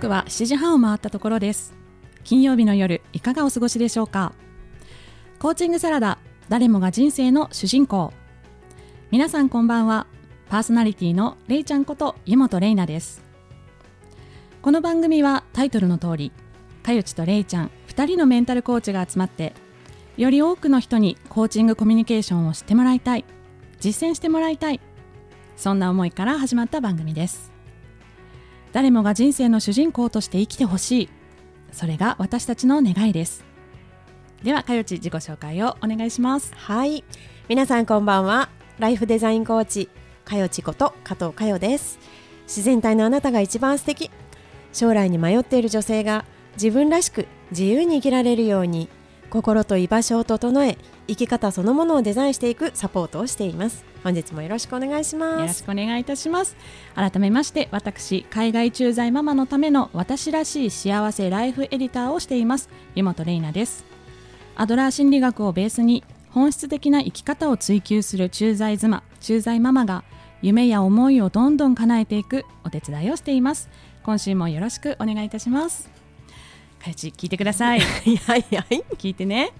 刻は7時半を回ったところです。金曜日の夜いかがお過ごしでしょうか？コーチングサラダ誰もが人生の主人公。皆さんこんばんは。パーソナリティのれいちゃんこと湯本れいなです。この番組はタイトルの通りかよちとれいちゃん2人のメンタルコーチが集まってより多くの人にコーチングコミュニケーションを知ってもらいたい実践してもらいたいそんな思いから始まった番組です。誰もが人生の主人公として生きてほしい。それが私たちの願いです。ではかよち自己紹介をお願いします。はい。皆さんこんばんは。ライフデザインコーチかよちこと加藤かよです。自然体のあなたが一番素敵。将来に迷っている女性が自分らしく自由に生きられるように心と居場所を整え生き方そのものをデザインしていくサポートをしています。本日もよろしくお願いします。よろしくお願いいたします。改めまして私海外駐在ママのための私らしい幸せライフエディターをしています。湯本玲奈です。アドラー心理学をベースに本質的な生き方を追求する駐在妻駐在ママが夢や思いをどんどん叶えていくお手伝いをしています。今週もよろしくお願いいたします。かよち聞いてください。は いはいはい聞いてね。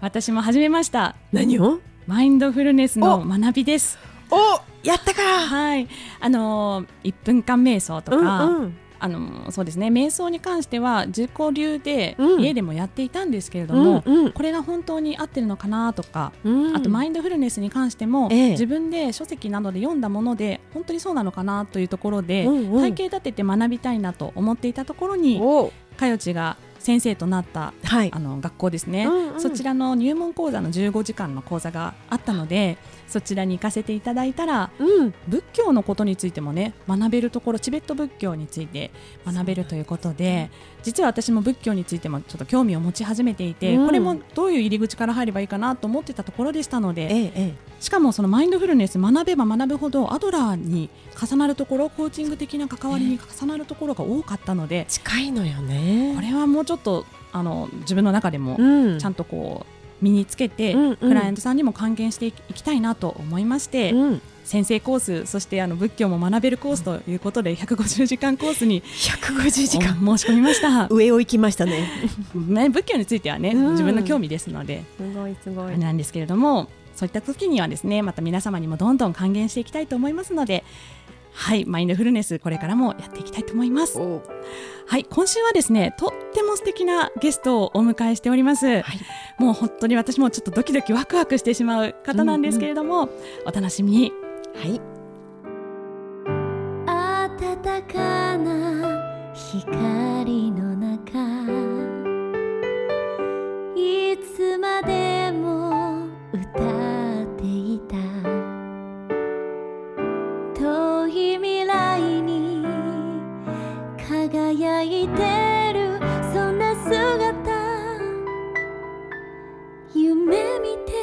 私も始めました。何を？マインドフルネスの学びです。おやったか。はい。あの1分間瞑想とか、うんうん。あのそうですね。瞑想に関しては自己流でうん。家でもやっていたんですけれども、うんうん。これが本当に合ってるのかなとか、うん。あとマインドフルネスに関しても、ええ。自分で書籍などで読んだもので本当にそうなのかなというところで、うんうん。体系立てて学びたいなと思っていたところにお。かよちが先生となったはい。あの学校ですね、うんうん。そちらの入門講座の15時間の講座があったのでそちらに行かせていただいたらうん。仏教のことについてもね学べるところチベット仏教について学べるということで実は私も仏教についてもちょっと興味を持ち始めていて、うん。これもどういう入り口から入ればいいかなと思ってたところでしたのでえええ。しかもそのマインドフルネス学べば学ぶほどアドラーに重なるところコーチング的な関わりに重なるところが多かったので近いのよね。これはもうちょっとあの自分の中でもうん。ちゃんとこう身につけて、うんうん。クライアントさんにも還元していきたいなと思いまして、うん。先生コースそしてあの仏教も学べるコースということで150時間コースに150時間。お申し込みました、上を行きましたね。ね、仏教についてはね、うん。自分の興味ですのですごいすごあれなんですけれどもそういった時にはですねまた皆様にもどんどん還元していきたいと思いますのではいマインドフルネスこれからもやっていきたいと思います。おはい今週はですねとっても素敵なゲストをお迎えしております、はい。もう本当に私もちょっとドキドキワクワクしてしまう方なんですけれども、お楽しみに。はい。暖かな光の中いつまで夢見て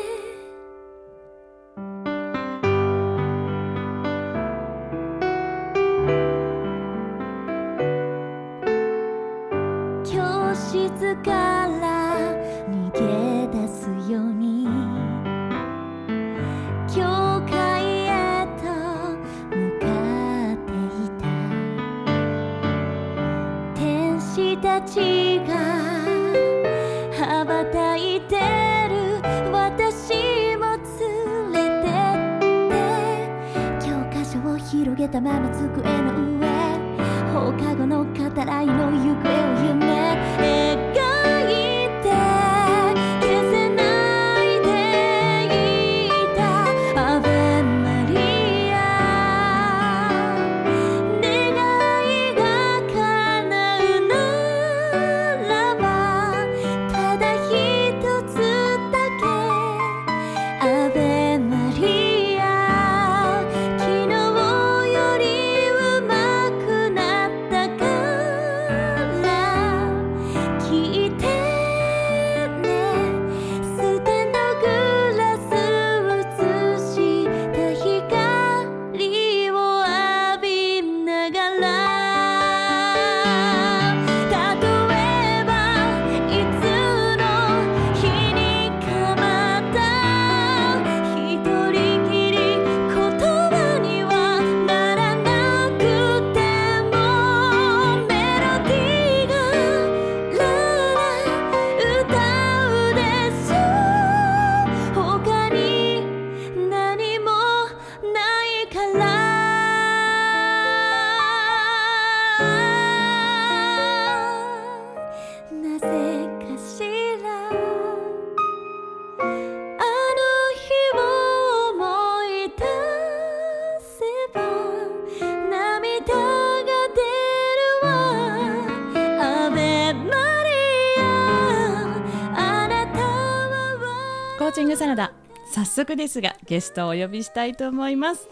早速ですがゲストをお呼びしたいと思います。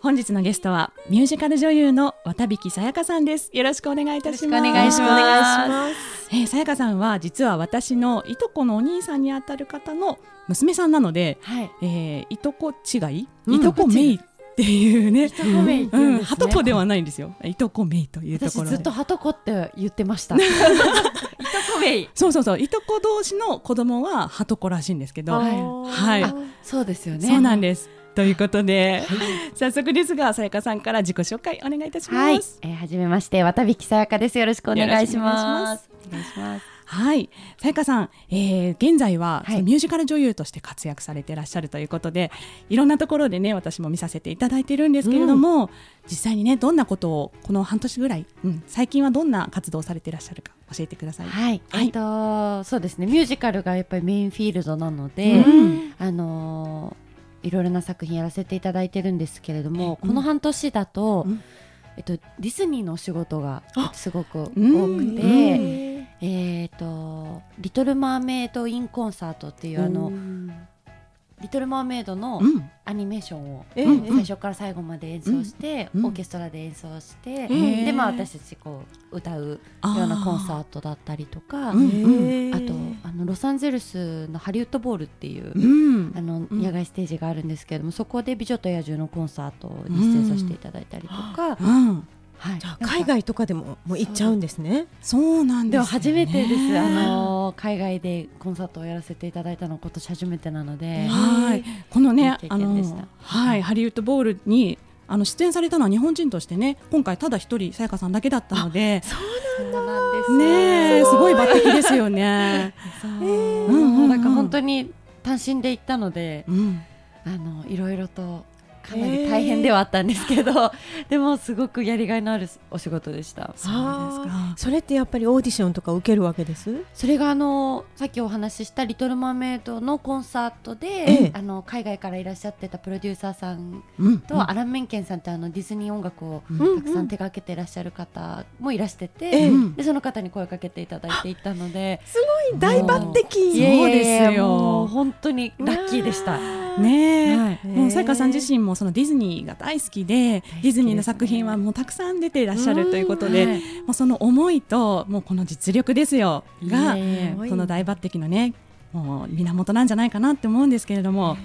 本日のゲストはミュージカル女優の渡引さやかさんです。よろしくお願いいたします。よろしくお願いします。えーさやかさんは実は私のいとこのお兄さんにあたる方の娘さんなので、はい。えーいとこ違い、うんいとこめいっていうね、とこめいうんはとこではないんですよ。いとこめいというところずっとはとこって言ってました こめい。そうそうそう、いとこ同士の子供ははとこらしいんですけど、はい。そうですよね。そうなんです。ということで、早速ですが、さやかさんから自己紹介お願いいたしはい。ます。、えー、はじめまして渡引さやかです。よろしくお願いします。お願いしますはい、さやかさん、えー現在は、ミュージカル女優として活躍されていらっしゃるということで、いろんなところでね、私も見させていただいているんですけれども、実際にね、どんなことをこの半年ぐらい、うん、最近はどんな活動をされていらっしゃるか教えてください。はい、はい。えっとそうですね。ミュージカルがやっぱりメインフィールドなので、うん。あのーいろいろな作品やらせていただいてるんですけれども、うん。この半年だと、うんえっと、ディズニーのお仕事があすごく多くて、うん。ええっと「リトル・マーメイド・イン・コンサート」っていうあの「リトル・マーメイド」のうん。アニメーションを最初から最後まで演奏して、うん。オーケストラで演奏して、でまあ私たちこう歌うようなコンサートだったりとかうん。うん。あとあのロサンゼルスのハリウッドボールっていう、うん。あのうん。野外ステージがあるんですけれども、そこで「美女と野獣」のコンサートに出演させていただいたりとか、うん、はい、じゃあ海外とかでももう行っちゃうんですね。そうなんです、ね。でも初めてです、あの海外でコンサートをやらせていただいたのは今年初めてなので、はい、このねはい、ハリウッドボールに。あの出演されたのは日本人としてね今回ただ一人さやかさんだけだったので。そうなんです。ねえすごい抜擢ですよね。そう、なんか本当に単身で行ったので、うん、あのいろいろとかなり大変ではあったんですけど、でもすごくやりがいのあるお仕事でした。そうですか。それってやっぱりオーディションとか受けるわけです？それがあのさっきお話しした「リトル・マーメイド」のコンサートで、ええあの海外からいらっしゃってたプロデューサーさんうん、と、アラン・メンケンさんってあのディズニー音楽をうんたくさん手掛けていらっしゃる方もいらしてて、でその方に声をかけていただいていたので、すごい大抜そう擢。いえいえいえですよ本当にラッキーでした。ねえ、はい。もうさやかさん自身もそのディズニーが大好きでディズニーの作品はもうたくさん出ていらっしゃるということで、はいもうその思いともうこの実力ですよがいえいえその大抜擢のねもう源なんじゃないかなって思うんですけれども、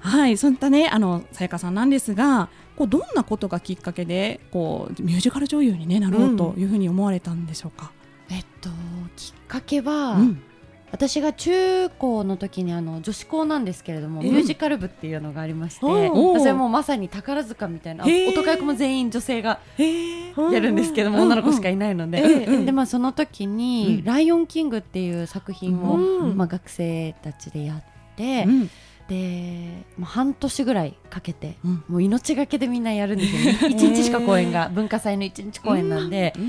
はい。そういったねあのさやかさんなんですがこうどんなことがきっかけでこうミュージカル女優に、ね、なろうというふうに思われたんでしょうか？えっときっかけは、うん私が中高の時にあの女子校なんですけれども、え？ミュージカル部っていうのがありまして、それもまさに宝塚みたいな男役も全員女性がやるんですけども、うん女の子しかいないので、でまあその時に、うん。ライオンキングっていう作品を、うん。まあ学生たちでやって、うん。で、まあ、半年ぐらいかけて、うん。もう命がけでみんなやるんですよね。一日しか公演が文化祭の一日公演なんで、ま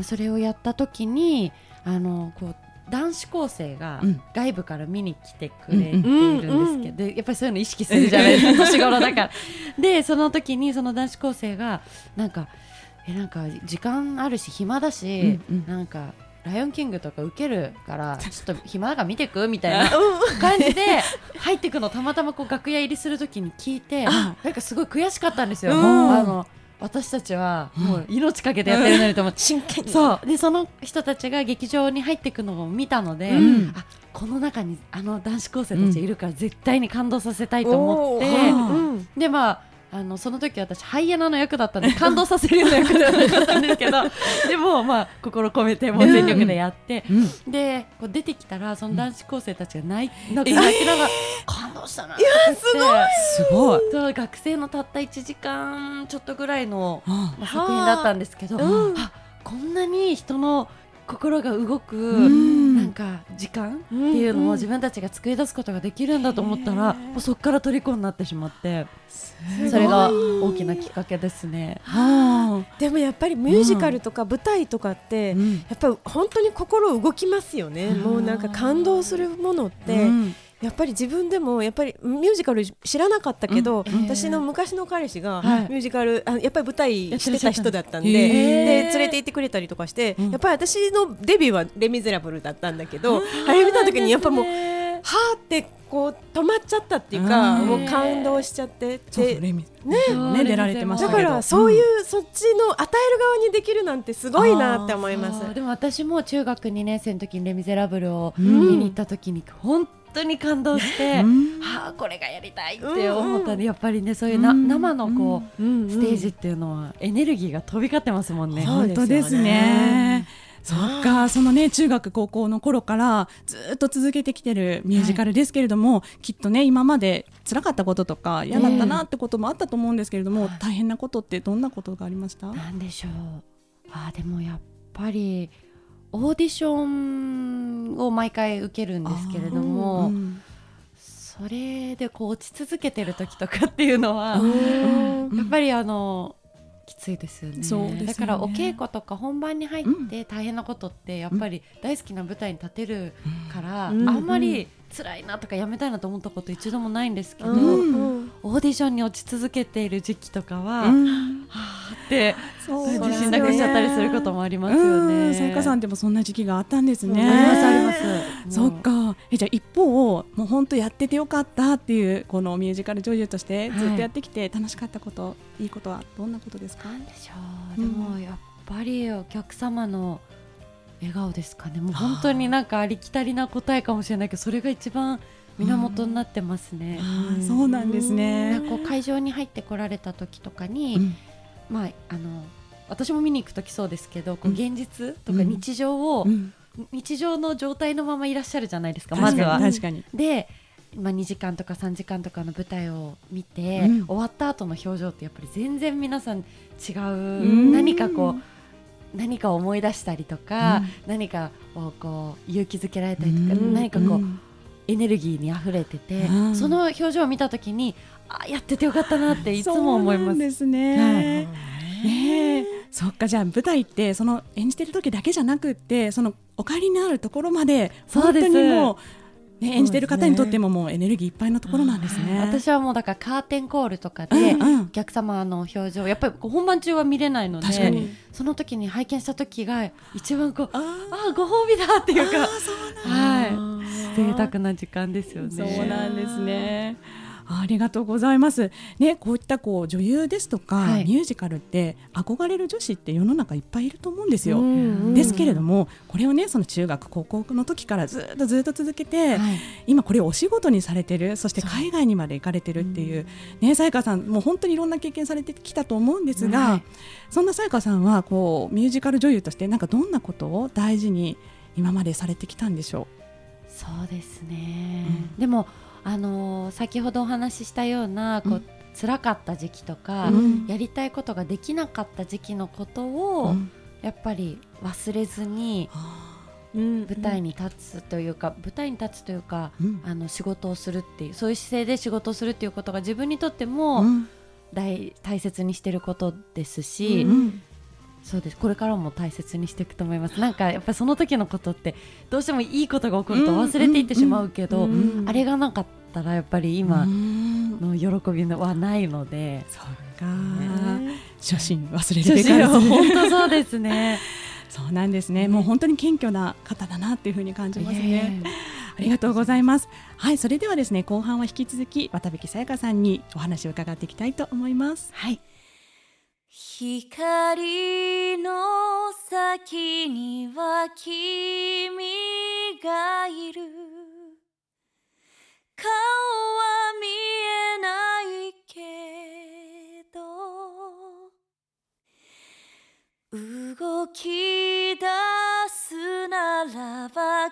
あそれをやった時にあのこう男子高生がうん。外部から見に来てくれているんですけど、でやっぱりそういうの意識するじゃないですか 年頃だから。でその時にその男子高生がなんかえなんか時間あるし暇だし、うんうん。なんかライオンキングとか受けるから ちょっと暇だから見てくみたいな感じで入ってくのたまたまこう楽屋入りするときに聞いてあ。なんかすごい悔しかったんですよ。うん。あの私たちはもう命かけてやってるのにと思って、真剣に。そう。でその人たちが劇場に入っていくのを見たので、うん。あこの中にあの男子高生たちいるから絶対に感動させたいと思って、でまああのその時私ハイエナの役だったんで感動させるような役ではなかったんですけど でもまあ心込めてもう全力でやって、うん。でこう出てきたらその男子高生たちが泣いなんか泣きながら、感動したなって言ってすごい。そう学生のたった1時間ちょっとぐらいの、あまあ、作品だったんですけど、うん。あこんなに人の心が動く、んなんか時間っていうのを自分たちが作り出すことができるんだと思ったら、もうそこから虜になってしまってそれが大きなきっかけですね。はあ。でもやっぱりミュージカルとか舞台とかって、うん。やっぱり本当に心動きますよね、もうなんか感動するものって、うんやっぱり自分でもやっぱりミュージカル知らなかったけど、うん私の昔の彼氏がはい。ミュージカル、あやっぱり舞台してた人だったんでで連れて行ってくれたりとかして、うん。やっぱり私のデビューは「レ・ミゼラブル」だったんだけど、あれ見た時にやっぱもうはーってこう止まっちゃったっていうかもう感動しちゃってでそうそうレミね。ね出られてましただけど。からそういううそっちの与える側にできるなんてすごいなって思います。でも私も中学2年生の時に「レ・ミゼラブル」をうん。見に行った時に本当に感動して、ん。はあこれがやりたいって思ったん。で、やっぱりねそういうな、うん。生のこう、ステージっていうのはエネルギーが飛び交ってますもんね。本当ですね。そっか、そのね、中学高校の頃からずっと続けてきてるミュージカルですけれども、きっとね、今まで辛かったこととか嫌だったなってこともあったと思うんですけれども、はい。大変なことってどんなことがありました？なんでしょう。あーでもやっぱりオーディションを毎回受けるんですけれども、うんそれでこう落ち続けてる時とかっていうのは、うんやっぱりあのきついですよね。ね。だからお稽古とか本番に入って大変なことってやっぱり大好きな舞台に立てるから、うん。あんまり辛いなとかやめたいなと思ったこと一度もないんですけど、うん。うん。オーディションに落ち続けている時期とかは、うん。はーってそう自信なくしちゃったりすることもありますよね。うん。さやかさんでもそんな時期があったんですね。ありますあります。そっか。えじゃあ一方もう本当やっててよかったっていうこのミュージカル女優としてずっとやってきて楽しかったこと、い、いことはどんなことですか？なんでしょう。でもやっぱりお客様の笑顔ですかね。もう本当になんかありきたりな答えかもしれないけどそれが一番源になってますね。あーそうなんですね。なんかこう会場に入ってこられた時とかに、うん。まああの私も見に行く時そうですけどこううん。現実とかうん。日常を、うん。日常の状態のままいらっしゃるじゃないですかまずは。に確かに。で、まあ、2時間とか3時間とかの舞台を見て、うん終わった後の表情ってやっぱり全然皆さん違う、ん。何かこう何かを思い出したりとか、何かをこう勇気づけられたりとか、うん。何かこう、ん。エネルギーに溢れてて、うん。その表情を見た時にあやっててよかったなっていつも思います。そうですね。ねえ。そっかじゃあ舞台ってその演じてる時だけじゃなくってそのお帰りになるところまで本当にもう、ね、演じてる方にとってももうエネルギーいっぱいのところなんですね。私はもうだからカーテンコールとかで、うんうんお客様の表情やっぱり本番中は見れないのでその時に拝見した時が一番こうあーあーご褒美だっていうかはい贅沢な時間ですよね。そうなんですね。ありがとうございます。ね、こういったこう女優ですとか、はい。ミュージカルって憧れる女子って世の中いっぱいいると思うんですよ。うんですけれども、これをね、その中学高校の時からずっとずっと続けて、はい。今これをお仕事にされてる、そして海外にまで行かれてるっていう、ね、さやかさんもう本当にいろんな経験されてきたと思うんですが、はい。そんなさやかさんはこうミュージカル女優としてなんかどんなことを大事に今までされてきたんでしょそうですね、うでも、あのー先ほどお話ししたようなこう、うん辛かった時期とか、うん。やりたいことができなかった時期のことう。を、うん。やっぱり忘れずにうん。舞台に立つというか、舞台に立つというかうん。あの仕事をするっていうそういう姿勢で仕事をするっていうことが自分にとってもうん。大大切にしてることですし、うんそうです。これからも大切にしていくと思います。なんかやっぱりその時のことってどうしてもいいことが起こると忘れていってしまうけど、うんあれがなかったらやっぱり今うん。の喜びはないので、そっか、初心忘れ初るべからず本当そうですね。そうなんですね、もう本当に謙虚な方だなっていうふうに感じますね。ありがとうございます。はい、それではですね、後半は引き続き渡辺さやかさんにお話を伺っていきたいと思います。はい光の先には君がいる。顔は見えないけど動き出すならば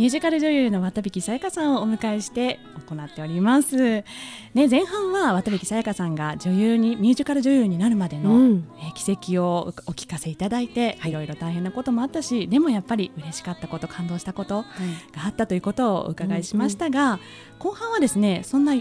ミュージカル女優の渡引さやかさんをお迎えして行っております。ね、前半は渡引さやかさんが女優にミュージカル女優になるまでの、うん。えー軌跡をお聞かせいただいて、い、ろいろ大変なこともあったしでもやっぱり嬉しかったこと感動したことがあったということをお伺いしましたが、後半はですねそんな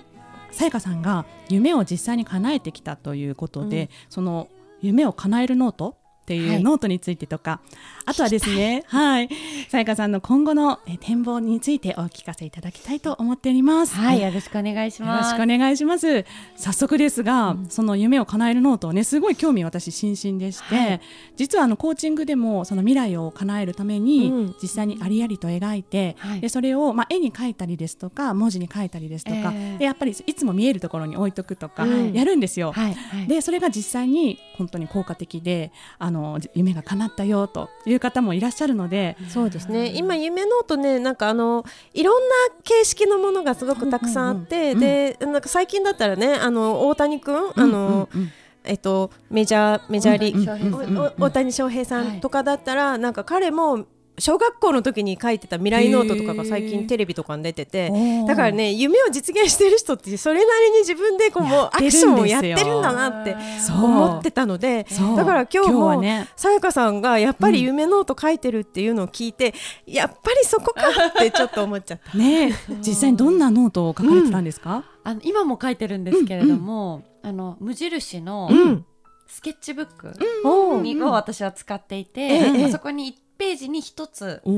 さやかさんが夢を実際に叶えてきたということで、その夢を叶えるノートっていはい。うノートについてとか、あとはですねはい。さやかさんの今後のえー展望についてお聞かせいただきたいと思っております。はい、よろしくお願いします。ろしくお願いします。早速ですが、その夢を叶えるノートをね、すごい興味私津々でして、はい。実はあのコーチングでもその未来を叶えるために、うん。実際にありありと描いて、はい。でそれをまあ絵に描いたりですとか、文字に書いたりですとか、えー。でやっぱりいつも見えるところに置いとくとか、うん。やるんですよ。でそれが実際に本当に効果的であの夢が叶ったよという方もいらっしゃるので、そうですね。今夢ノートねなんかあのいろんな形式のものがすごくたくさんあって、うんうんうんでなんか最近だったらねあの大谷君あの、うんうん。えっとメジャーメジャーリーグ、大谷翔平さんおお大谷翔平さはいんとかだったら、なんか彼も小学校の時に書いてた未来ノートとかが最近テレビとかに出ててだからね夢を実現してる人ってそれなりに自分でこうもうアクションをやってるんだなってそう。思ってたのでそう。だから今日もはね。さやかさんがやっぱり夢ノート書いてるっていうのを聞いて、やっぱりそこかってちょっと思っちゃった。ね実際にどんなノートを書かれてたんですか、あの今も書いてるんですけれども、あの無印のうん、スケッチブックを私は使っていて、ええ。まあそこに1ページに1つあ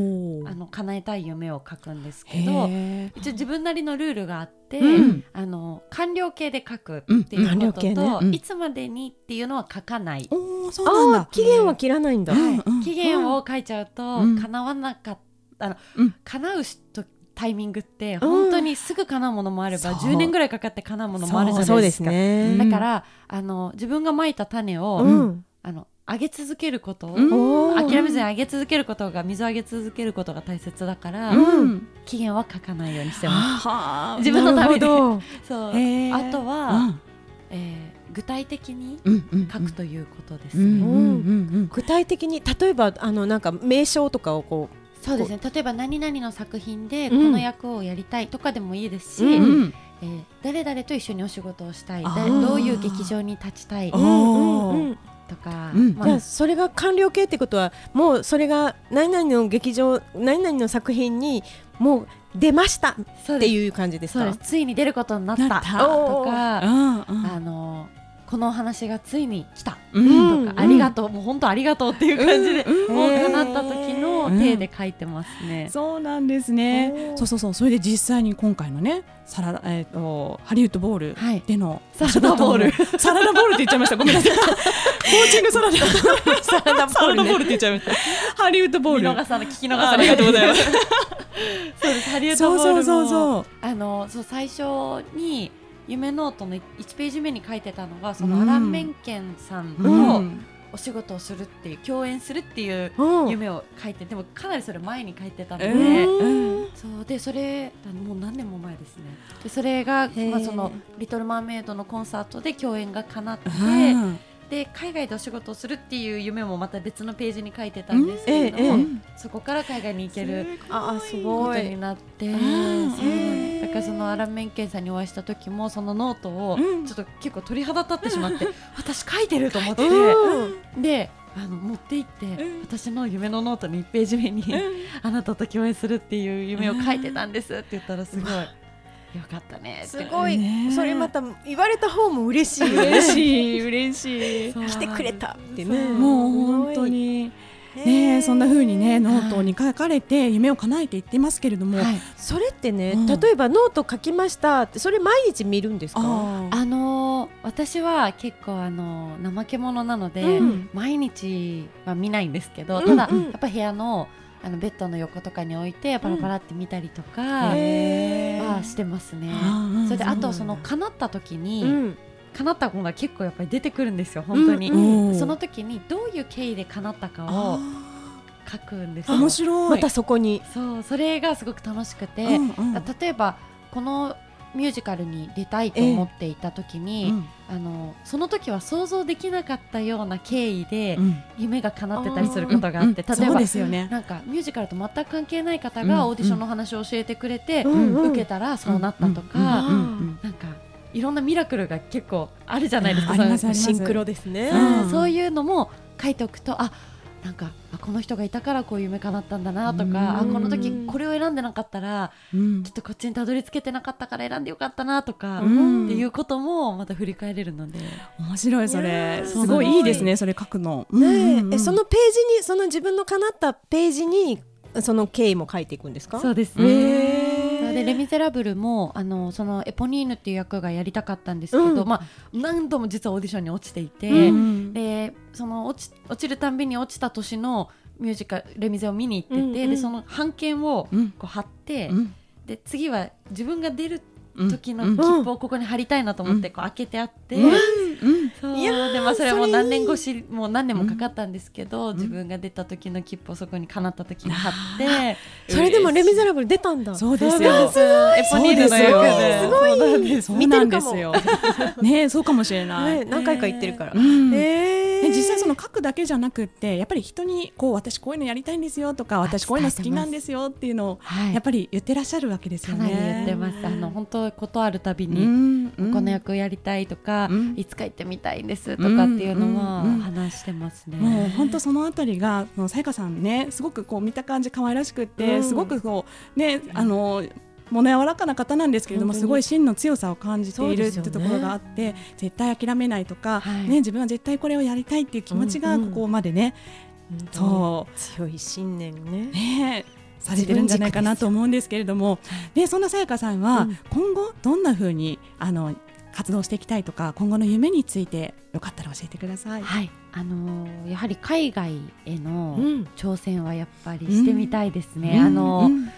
の叶えたい夢を書くんですけどへ一応自分なりのルールがあって、うん。あの完了形で書くっていうことと、形ね。うん。いつまでにっていうのは書かない、そうなんだ。期限は切らないんだ。うん。うん。期限を書いちゃうと、うん。叶わなかったあの、うん。叶うとタイミングって本当にすぐ叶うものもあれば、そう。10年ぐらいかかって叶うものもあるじゃないですか。すね。だからあの自分がまいた種を、うん。あの上げ続けること。諦めずに上げ続けることが水をあげ続けることが大切だから、うん。期限は書かないようにしてます。はあ。自分のためで そう。へー。あとは、えー具体的にうんうん書くということですね。うんうんうん具体的に例えばあのなんか名称とかをこそうですね。例えば何々の作品でこうん。の役をやりたいとかでもいいですし、うんうん。えー誰々と一緒にお仕事をしたい。どういう劇場に立ちたい。うんうんとか、うん。まあじゃあそれが完了形ってことはもうそれが何々の劇場何々の作品にもう出ましたっていう感じですか？そうです。ついに出ることになったなった。とか、うんうん。あのこのお話がついに来たうん。とか、ありがとう、もう本当ありがとうっていう感じで、うんもう叶った時の手で書いてますね。そうなんですね。そうそうそう。それで実際に今回のねサラダえっ、とハリウッドボールはい。でのサラダボール。サラダボールって言っちゃいました。ごめんなさい。コーチングサラダ。サラダボサラダボールールねって言っちゃいました。ハリウッドボー見ル聞き逃あさありがとうございます。そうです。ハリウッドボールもそうそうそうあのそう最初に夢ノートの1ページ目に書いてたのがそのうん。アラン・メンケンさんうのんお仕事をするっていう共演するっていううん。夢を書いてでもかなりそれ前に書いてたので、うん。そう。でそれもう何年も前ですね。でそれが、ー。まあ、その「リトル・マーメイド」のコンサートで共演が叶って、うんで海外でお仕事をするっていう夢もまた別のページに書いてたんですけれども、そこから海外に行けるああすこごい。とになって、だからそのアラン・メンケンさんにお会いした時もそのノートをうん。ちょっと結構鳥肌立ってしまって、私書いてると思って、うん。であの持って行って、うん。私の夢のノートの1ページ目に、あなたと共演するっていう夢を書いてたんですって言ったらすごい、よかったねすごい、ね。それまた言われた方も嬉しい嬉しい嬉しい。来てくれた。ってねもう本当に。ねそんな風にねノートに書かれて夢を叶えていってますけれども、はい。それってね、うん。例えばノート書きましたってそれ毎日見るんですか？ああのー私は結構あのー怠け者なので、うん。毎日は見ないんですけど、うん。ただ、うん。やっぱ部屋のあのベッドの横とかに置いてパラパラって見たりとかはしてますね。あそれであとうんその叶った時に、うん。叶ったものが結構やっぱり出てくるんですよ本当に、うん。うんその時にどういう経緯で叶ったかを書くんですよ。面白い。またそこに。そうそれがすごく楽しくて、うんうん。例えばこのミュージカルに出たいと思っていた時に、うん。あのその時は想像できなかったような経緯でうん。夢が叶ってたりすることがあって、うん例えばね。なんかミュージカルと全く関係ない方うんがオーディションの話を教えてくれて、受けたらそうなったとか、なんかいろんなミラクルが結構あるじゃないですか、シンクロですね、うん。そういうのも書いておくとあなんかあこの人がいたからこういう夢叶ったんだなとか、うん。あこの時これを選んでなかったらうん。ちょっとこっちにたどり着けてなかったから選んでよかったなとか、うん。っていうこともまた振り返れるので、面白いそれ。ーすごいいいですねそれ書くの。ねえうん。うんうん。えそのページにその自分の叶ったページにその経緯も書いていくんですか？そうですへね。ーでレ・ミゼラブルもあのそのエポニーヌっていう役がやりたかったんですけど、うん。まあ、何度も実はオーディションに落ちていて、うん。でその落ち落ちるたんびに落ちた年のミュージカル「レ・ミゼ」を見に行ってて、うんうん。でその版権をうん。こう貼って、うん。で次は自分が出るうん。時のうん。切符をここに貼りたいなと思ってこう開けてあって、うん。いやーでもうそれいい何年越しもう何年もかかったんですけど、自分が出た時の切符をそこに叶った時に貼ってそれでもレ・ミゼラブル出たんだ。そうですそうよですエポニーヌの役で。すごいそうなんですそうなんですよ。ねそうかもしれない。ね何回か言ってるから、うんえ。で実際その書くだけじゃなくってやっぱり人にこう私こういうのやりたいんですよとか私こういうの好きなんですよっていうのをはい。やっぱり言ってらっしゃるわけですよね。かなり言ってます。あの本当ことあるたびうに、んうん。この役やりたいとか、うん。いつか行ってみたいんですとかっていうのは話してますね。もう本当そのあたりがさやかさんねすごくこう見た感じ可愛らしくって、うん。すごくこうねあの物柔らかな方なんですけれどもすごい芯の強さを感じているってところがあって、絶対諦めないとか、はい。ね自分は絶対これをやりたいっていう気持ちがうんうん。ここまでね、そ強い信念ね。う。ねされてるんじゃないかなと思うんですけれども、でそんなさやかさんはうん。今後どんな風にあの活動していきたいとか今後の夢についてよかったら教えてください。はい、あのーやはり海外へのうん。挑戦はやっぱりしてみたいですね。うん。あのーうんうん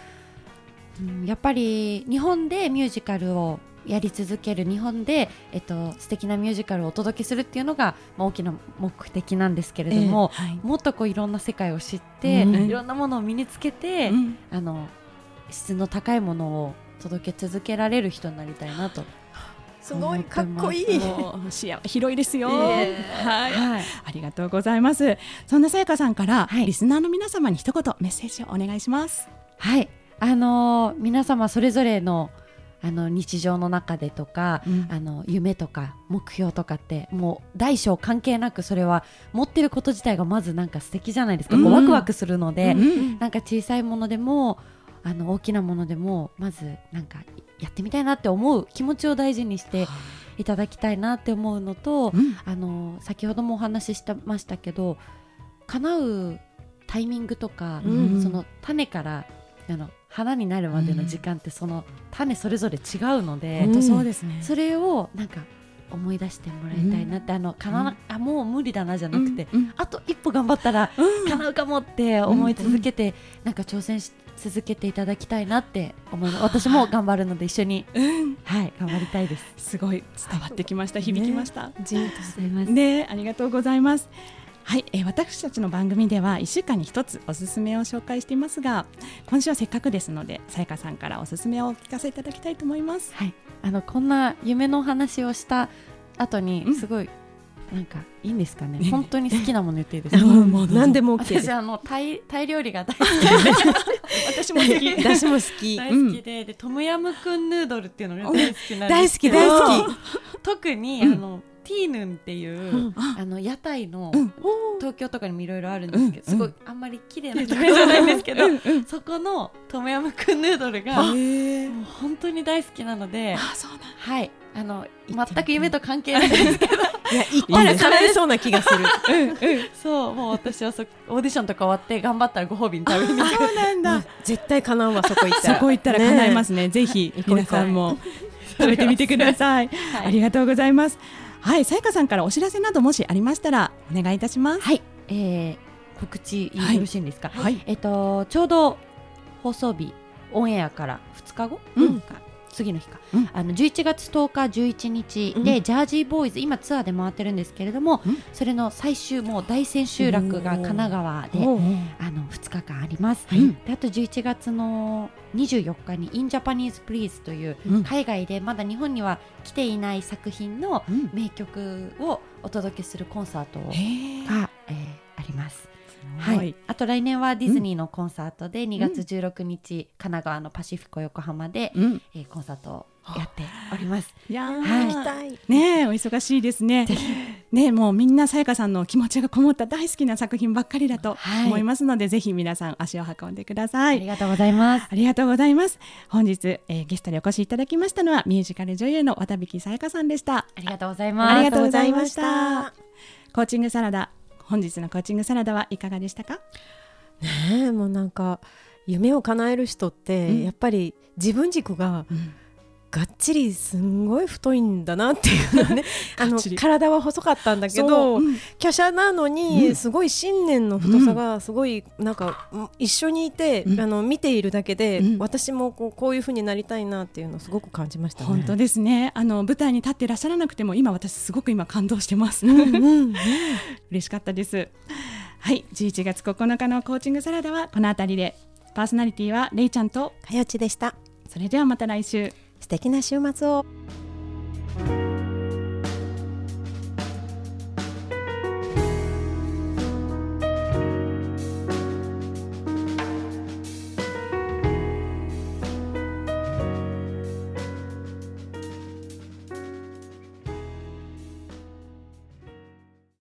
やっぱり日本でミュージカルをやり続ける日本で、えっと、素敵なミュージカルをお届けするっていうのが、まあ、大きな目的なんですけれども、ええはい。もっとこういろんな世界を知って、うん。いろんなものを身につけて、うん。あの質の高いものを届け続けられる人になりたいなと。すごいかっこいい。視野 広いですよ。いえはい、はい、ありがとうございます。そんなさやかさんから、はい。リスナーの皆様に一言メッセージをお願いします。はい、あのー皆様それぞれのあの日常の中でとか、うん。あの夢とか目標とかってもう大小関係なくそれは持ってること自体がまずなんか素敵じゃないですか、こううんワクワクするので、うん。なんか小さいものでもあの大きなものでもまずなんかやってみたいなって思う気持ちを大事にしていただきたいなって思うのと、うん。あの先ほどもお話ししてましたけど叶うタイミングとか、うん。その種からあの花になるまでの時間ってその種それぞれ違うので、本当そうですね。それをなんか思い出してもらいたいなって、あのかな、あもう無理だなじゃなくて、うんあと一歩頑張ったらうん。叶うかもって思い続けて、なんか挑戦し続けていただきたいなって思い私も頑張るので一緒にうん。はい頑張りたいです。すごい。伝わってきました。響きました。じんとするございます。ね、ありがとうございます。はい、えー私たちの番組では1週間に1つおすすめを紹介していますが今週はせっかくですのでさやかさんからおすすめをお聞かせいただきたいと思います。はい、あのこんな夢のお話をした後にうん。すごい、なんかいいんですかね？ね。本当に好きなもの言っていいです か何でも OK 私あのタイタイ料理が大好き私も好き。だしも好き。大好きで,、でトムヤムクンヌードルっていうのが大好きなんですけど大好き大好特に、うん。あのティーヌンっていう、うん。あの屋台の、うん。東京とかにもいろいろあるんですけど、うん。すごいあんまり綺麗なところじゃないんですけど、うん。うん。そこのトムヤムクンヌードルがもう本当に大好きなのであそうなんだ。はい。あの全く夢と関係ないんですけど。いや行ったら叶い そうな気がす。るそうもう私はそオーディションとか終わって頑張ったらご褒美に食べに行くそうなんだ。絶対叶うわそこ行ったら。そこ行ったら叶いますね。ぜひ皆さんも 食べてみてください、はい。ありがとうございますはいさやかさんからお知らせなどもしありましたらお願いいたします。はい、えー、告知はいよろしいんですか、はい。えっとちょうど放送日オンエアから2日後、うんか次の日か、うん。あの11月10日11日で、ジャージーボーイズ今ツアーで回ってるんですけれども、うん。それの最終もう大千秋楽が神奈川であの2日間あります、はい。であと11月の24日に「In Japanese Please」といううん。海外でまだ日本には来ていない作品のうん。名曲をお届けするコンサートが、えーあります。ははいい、あと来年はディズニーのコンサートで2月16日、神奈川のパシフィコ横浜で、うんえーコンサートをやっております。いやーはいねえお忙しいですね。ねえもうみんなさやかさんの気持ちがこもった大好きな作品ばっかりだとはい思いますので、ぜひ皆さん足を運んでください。ありがとうございます。ありがとうございます。本日、えーゲストでお越しいただきましたのはミュージカル女優の渡引さやかさんでした。ありがとうございます。ありがとうございましたコーチングサラダ本日のコーチングサラダはいかがでしたか？ねえもうなんか夢を叶える人って、うんやっぱり自分軸がうんがっちりすんごい太いんだなっていうのはね あの体は細かったんだけそど、ううん華奢なのに、うんすごい信念の太さがすごいなんか、うん一緒にいて、うんあの見ているだけで、うん私もこうこういう風になりたいなっていうのをすごく感じましたね。本当ですね。あの舞台に立っていらっしゃらなくても今私すごく今感動してます。うんうん 嬉しかったです。はい、11月9日のコーチングサラダはこの辺りで、パーソナリティはれいちゃんと、かよちでした。それではまた来週。素敵な週末を。